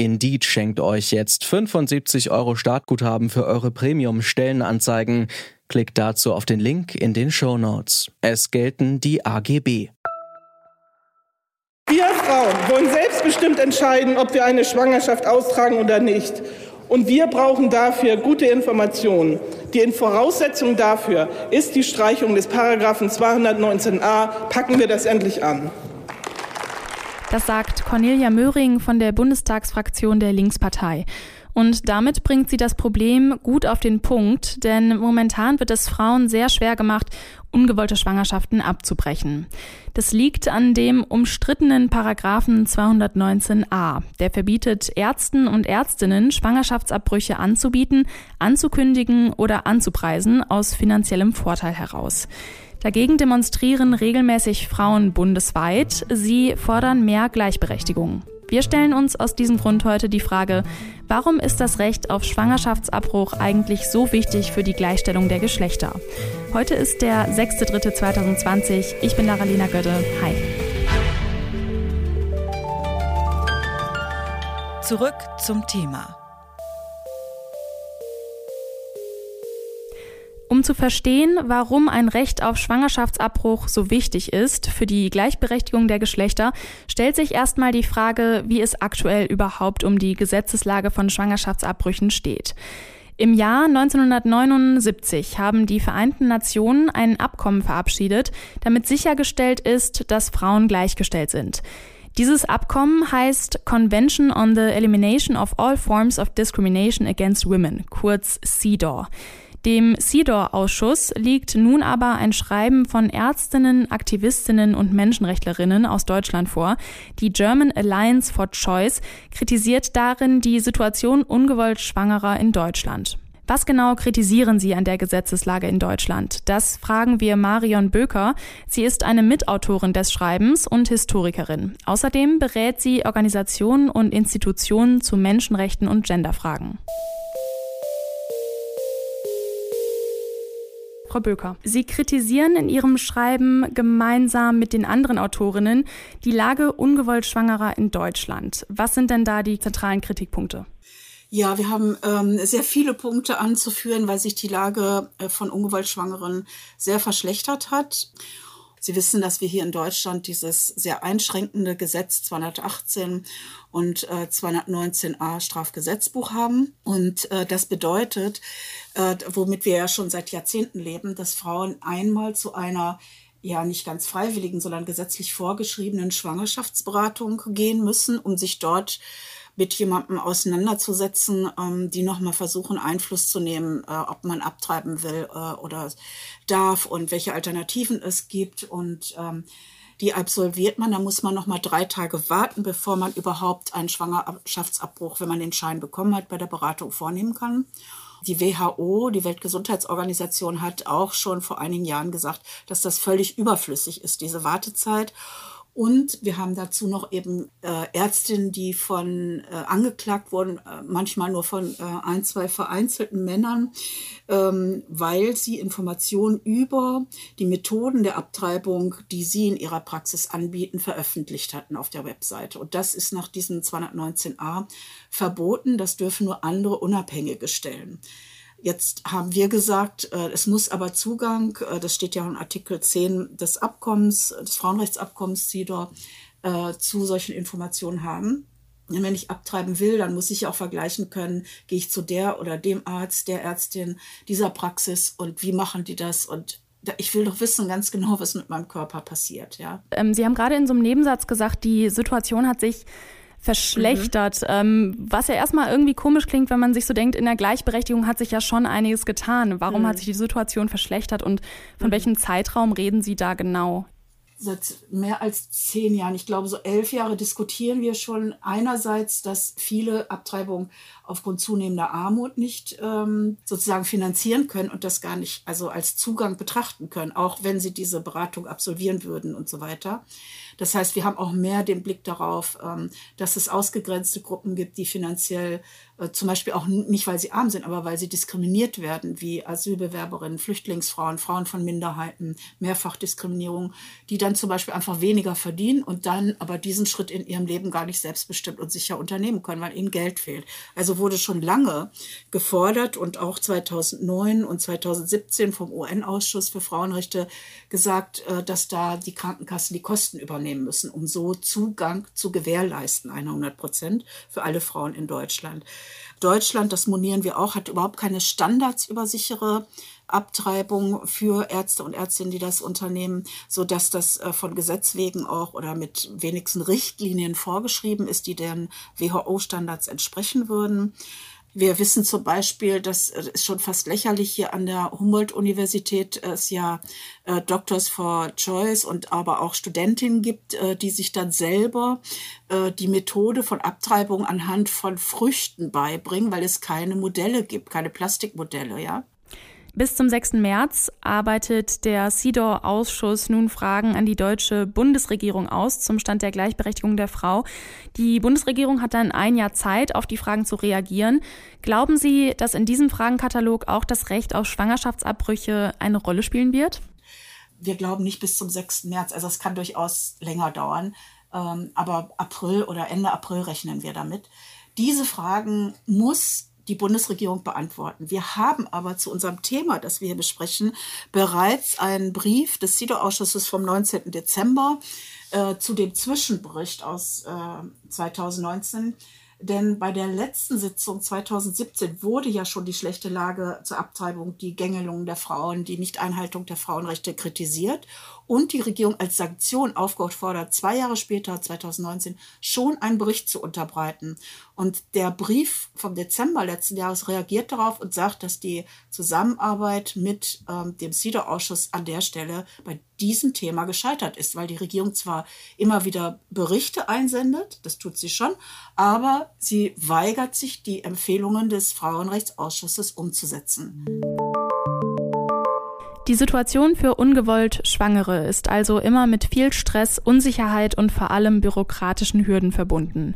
Indeed schenkt euch jetzt 75 Euro Startguthaben für eure Premium-Stellenanzeigen. Klickt dazu auf den Link in den Show Notes. Es gelten die AGB. Wir Frauen wollen selbstbestimmt entscheiden, ob wir eine Schwangerschaft austragen oder nicht. Und wir brauchen dafür gute Informationen. Die Voraussetzung dafür ist die Streichung des Paragraphen 219a. Packen wir das endlich an. Das sagt Cornelia Möhring von der Bundestagsfraktion der Linkspartei. Und damit bringt sie das Problem gut auf den Punkt, denn momentan wird es Frauen sehr schwer gemacht, ungewollte Schwangerschaften abzubrechen. Das liegt an dem umstrittenen Paragraphen 219a. Der verbietet Ärzten und Ärztinnen, Schwangerschaftsabbrüche anzubieten, anzukündigen oder anzupreisen aus finanziellem Vorteil heraus. Dagegen demonstrieren regelmäßig Frauen bundesweit. Sie fordern mehr Gleichberechtigung. Wir stellen uns aus diesem Grund heute die Frage, warum ist das Recht auf Schwangerschaftsabbruch eigentlich so wichtig für die Gleichstellung der Geschlechter? Heute ist der 6.3.2020. Ich bin Laralina Götte. Hi. Zurück zum Thema. Um zu verstehen, warum ein Recht auf Schwangerschaftsabbruch so wichtig ist für die Gleichberechtigung der Geschlechter, stellt sich erstmal die Frage, wie es aktuell überhaupt um die Gesetzeslage von Schwangerschaftsabbrüchen steht. Im Jahr 1979 haben die Vereinten Nationen ein Abkommen verabschiedet, damit sichergestellt ist, dass Frauen gleichgestellt sind. Dieses Abkommen heißt Convention on the Elimination of All Forms of Discrimination Against Women, kurz CEDAW. Dem CEDAW-Ausschuss liegt nun aber ein Schreiben von Ärztinnen, Aktivistinnen und Menschenrechtlerinnen aus Deutschland vor. Die German Alliance for Choice kritisiert darin die Situation ungewollt Schwangerer in Deutschland. Was genau kritisieren Sie an der Gesetzeslage in Deutschland? Das fragen wir Marion Böker. Sie ist eine Mitautorin des Schreibens und Historikerin. Außerdem berät sie Organisationen und Institutionen zu Menschenrechten und Genderfragen. Frau Böker. Sie kritisieren in Ihrem Schreiben gemeinsam mit den anderen Autorinnen die Lage ungewollt Schwangerer in Deutschland. Was sind denn da die zentralen Kritikpunkte? Ja, wir haben ähm, sehr viele Punkte anzuführen, weil sich die Lage äh, von ungewollt Schwangeren sehr verschlechtert hat. Sie wissen, dass wir hier in Deutschland dieses sehr einschränkende Gesetz 218 und äh, 219a Strafgesetzbuch haben. Und äh, das bedeutet, äh, womit wir ja schon seit Jahrzehnten leben, dass Frauen einmal zu einer ja nicht ganz freiwilligen, sondern gesetzlich vorgeschriebenen Schwangerschaftsberatung gehen müssen, um sich dort mit jemandem auseinanderzusetzen, ähm, die nochmal versuchen, Einfluss zu nehmen, äh, ob man abtreiben will äh, oder darf und welche Alternativen es gibt. Und ähm, die absolviert man, da muss man nochmal drei Tage warten, bevor man überhaupt einen Schwangerschaftsabbruch, wenn man den Schein bekommen hat, bei der Beratung vornehmen kann. Die WHO, die Weltgesundheitsorganisation, hat auch schon vor einigen Jahren gesagt, dass das völlig überflüssig ist, diese Wartezeit. Und wir haben dazu noch eben äh, Ärztinnen, die von äh, angeklagt wurden, äh, manchmal nur von äh, ein, zwei vereinzelten Männern, ähm, weil sie Informationen über die Methoden der Abtreibung, die sie in ihrer Praxis anbieten, veröffentlicht hatten auf der Webseite. Und das ist nach diesem 219a verboten. Das dürfen nur andere Unabhängige stellen. Jetzt haben wir gesagt, äh, es muss aber Zugang, äh, das steht ja in Artikel 10 des Abkommens, des Frauenrechtsabkommens CEDAW, äh, zu solchen Informationen haben. Und wenn ich abtreiben will, dann muss ich auch vergleichen können, gehe ich zu der oder dem Arzt, der Ärztin dieser Praxis und wie machen die das und ich will doch wissen ganz genau, was mit meinem Körper passiert, ja. Ähm, Sie haben gerade in so einem Nebensatz gesagt, die Situation hat sich verschlechtert. Mhm. Ähm, was ja erstmal irgendwie komisch klingt, wenn man sich so denkt, in der Gleichberechtigung hat sich ja schon einiges getan. Warum mhm. hat sich die Situation verschlechtert und von mhm. welchem Zeitraum reden Sie da genau? Seit mehr als zehn Jahren, ich glaube so elf Jahre diskutieren wir schon einerseits, dass viele Abtreibungen aufgrund zunehmender Armut nicht ähm, sozusagen finanzieren können und das gar nicht also als Zugang betrachten können, auch wenn sie diese Beratung absolvieren würden und so weiter. Das heißt, wir haben auch mehr den Blick darauf, ähm, dass es ausgegrenzte Gruppen gibt, die finanziell äh, zum Beispiel auch nicht, weil sie arm sind, aber weil sie diskriminiert werden, wie Asylbewerberinnen, Flüchtlingsfrauen, Frauen von Minderheiten, Mehrfachdiskriminierung, die dann zum Beispiel einfach weniger verdienen und dann aber diesen Schritt in ihrem Leben gar nicht selbstbestimmt und sicher unternehmen können, weil ihnen Geld fehlt. Also wurde schon lange gefordert und auch 2009 und 2017 vom UN-Ausschuss für Frauenrechte gesagt, äh, dass da die Krankenkassen die Kosten übernehmen nehmen müssen, um so Zugang zu gewährleisten, 100 Prozent für alle Frauen in Deutschland. Deutschland, das monieren wir auch, hat überhaupt keine Standards über sichere Abtreibung für Ärzte und Ärztinnen, die das unternehmen, so dass das äh, von Gesetz wegen auch oder mit wenigsten Richtlinien vorgeschrieben ist, die den WHO-Standards entsprechen würden. Wir wissen zum Beispiel, das ist schon fast lächerlich, hier an der Humboldt-Universität es ja äh, Doctors for Choice und aber auch Studentinnen gibt, äh, die sich dann selber äh, die Methode von Abtreibung anhand von Früchten beibringen, weil es keine Modelle gibt, keine Plastikmodelle, ja. Bis zum 6. März arbeitet der CEDAW-Ausschuss nun Fragen an die deutsche Bundesregierung aus zum Stand der Gleichberechtigung der Frau. Die Bundesregierung hat dann ein Jahr Zeit, auf die Fragen zu reagieren. Glauben Sie, dass in diesem Fragenkatalog auch das Recht auf Schwangerschaftsabbrüche eine Rolle spielen wird? Wir glauben nicht bis zum 6. März. Also es kann durchaus länger dauern. Ähm, aber April oder Ende April rechnen wir damit. Diese Fragen muss die Bundesregierung beantworten. Wir haben aber zu unserem Thema, das wir hier besprechen, bereits einen Brief des CIDO-Ausschusses vom 19. Dezember äh, zu dem Zwischenbericht aus äh, 2019 denn bei der letzten Sitzung 2017 wurde ja schon die schlechte Lage zur Abtreibung, die Gängelung der Frauen, die Nichteinhaltung der Frauenrechte kritisiert und die Regierung als Sanktion aufgefordert, zwei Jahre später, 2019, schon einen Bericht zu unterbreiten. Und der Brief vom Dezember letzten Jahres reagiert darauf und sagt, dass die Zusammenarbeit mit ähm, dem CEDAW-Ausschuss an der Stelle bei diesem Thema gescheitert ist, weil die Regierung zwar immer wieder Berichte einsendet, das tut sie schon, aber sie weigert sich, die Empfehlungen des Frauenrechtsausschusses umzusetzen. Die Situation für ungewollt Schwangere ist also immer mit viel Stress, Unsicherheit und vor allem bürokratischen Hürden verbunden.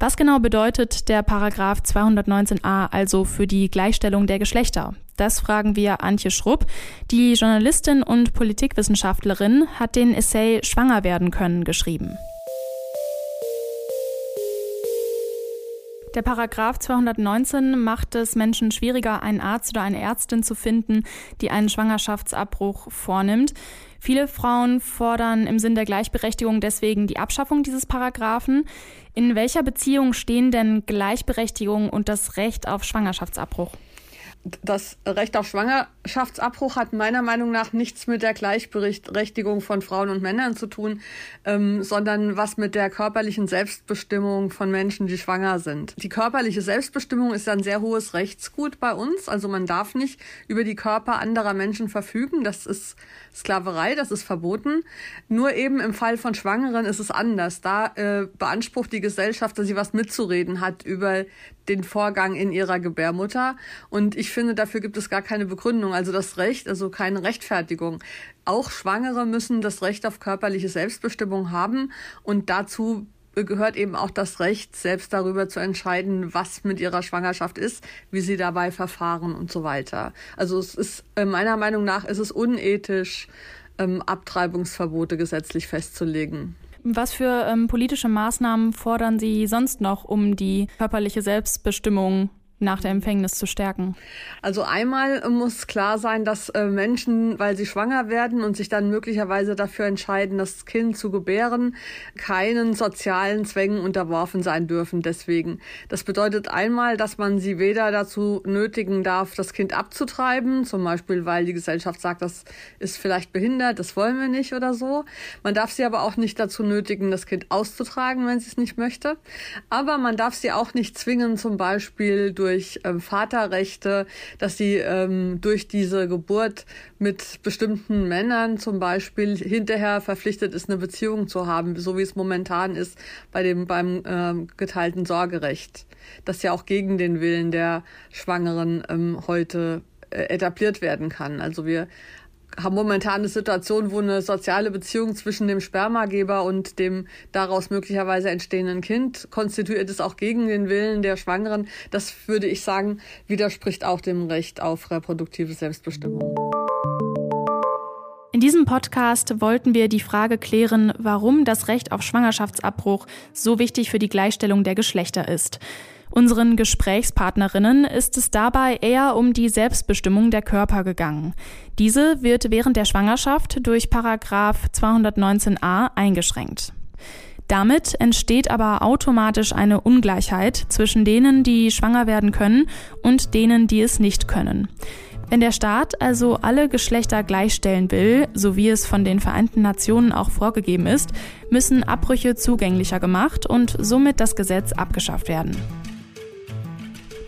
Was genau bedeutet der Paragraph 219a also für die Gleichstellung der Geschlechter? Das fragen wir Antje Schrupp. Die Journalistin und Politikwissenschaftlerin hat den Essay Schwanger werden können geschrieben. Der Paragraph 219 macht es Menschen schwieriger, einen Arzt oder eine Ärztin zu finden, die einen Schwangerschaftsabbruch vornimmt. Viele Frauen fordern im Sinn der Gleichberechtigung deswegen die Abschaffung dieses Paragraphen. In welcher Beziehung stehen denn Gleichberechtigung und das Recht auf Schwangerschaftsabbruch? Das Recht auf Schwangerschaftsabbruch hat meiner Meinung nach nichts mit der Gleichberechtigung von Frauen und Männern zu tun, ähm, sondern was mit der körperlichen Selbstbestimmung von Menschen, die schwanger sind. Die körperliche Selbstbestimmung ist ein sehr hohes Rechtsgut bei uns. Also man darf nicht über die Körper anderer Menschen verfügen. Das ist Sklaverei, das ist verboten. Nur eben im Fall von Schwangeren ist es anders. Da äh, beansprucht die Gesellschaft, dass sie was mitzureden hat über den Vorgang in ihrer Gebärmutter. Und ich finde, dafür gibt es gar keine Begründung. Also das Recht, also keine Rechtfertigung. Auch Schwangere müssen das Recht auf körperliche Selbstbestimmung haben. Und dazu gehört eben auch das Recht, selbst darüber zu entscheiden, was mit ihrer Schwangerschaft ist, wie sie dabei verfahren und so weiter. Also es ist äh, meiner Meinung nach ist es unethisch, ähm, Abtreibungsverbote gesetzlich festzulegen. Was für ähm, politische Maßnahmen fordern Sie sonst noch, um die körperliche Selbstbestimmung nach der Empfängnis zu stärken? Also einmal muss klar sein, dass äh, Menschen, weil sie schwanger werden und sich dann möglicherweise dafür entscheiden, das Kind zu gebären, keinen sozialen Zwängen unterworfen sein dürfen. Deswegen. Das bedeutet einmal, dass man sie weder dazu nötigen darf, das Kind abzutreiben, zum Beispiel, weil die Gesellschaft sagt, das ist vielleicht behindert, das wollen wir nicht oder so. Man darf sie aber auch nicht dazu nötigen, das Kind auszutragen, wenn sie es nicht möchte. Aber man darf sie auch nicht zwingen, zum Beispiel durch durch ähm, Vaterrechte, dass sie ähm, durch diese Geburt mit bestimmten Männern zum Beispiel hinterher verpflichtet ist, eine Beziehung zu haben, so wie es momentan ist bei dem beim ähm, geteilten Sorgerecht, das ja auch gegen den Willen der Schwangeren ähm, heute äh, etabliert werden kann. Also wir haben momentan eine Situation, wo eine soziale Beziehung zwischen dem Spermageber und dem daraus möglicherweise entstehenden Kind konstituiert ist auch gegen den Willen der Schwangeren. Das würde ich sagen, widerspricht auch dem Recht auf reproduktive Selbstbestimmung. In diesem Podcast wollten wir die Frage klären, warum das Recht auf Schwangerschaftsabbruch so wichtig für die Gleichstellung der Geschlechter ist. Unseren Gesprächspartnerinnen ist es dabei eher um die Selbstbestimmung der Körper gegangen. Diese wird während der Schwangerschaft durch Paragraph 219a eingeschränkt. Damit entsteht aber automatisch eine Ungleichheit zwischen denen, die schwanger werden können und denen, die es nicht können. Wenn der Staat also alle Geschlechter gleichstellen will, so wie es von den Vereinten Nationen auch vorgegeben ist, müssen Abbrüche zugänglicher gemacht und somit das Gesetz abgeschafft werden.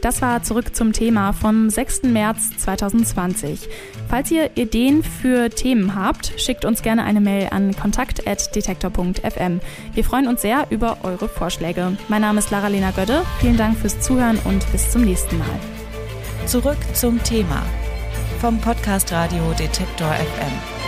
Das war zurück zum Thema vom 6. März 2020. Falls ihr Ideen für Themen habt, schickt uns gerne eine Mail an kontakt.detektor.fm. Wir freuen uns sehr über eure Vorschläge. Mein Name ist Lara-Lena Gödde. Vielen Dank fürs Zuhören und bis zum nächsten Mal. Zurück zum Thema vom Podcast Radio Detektor FM.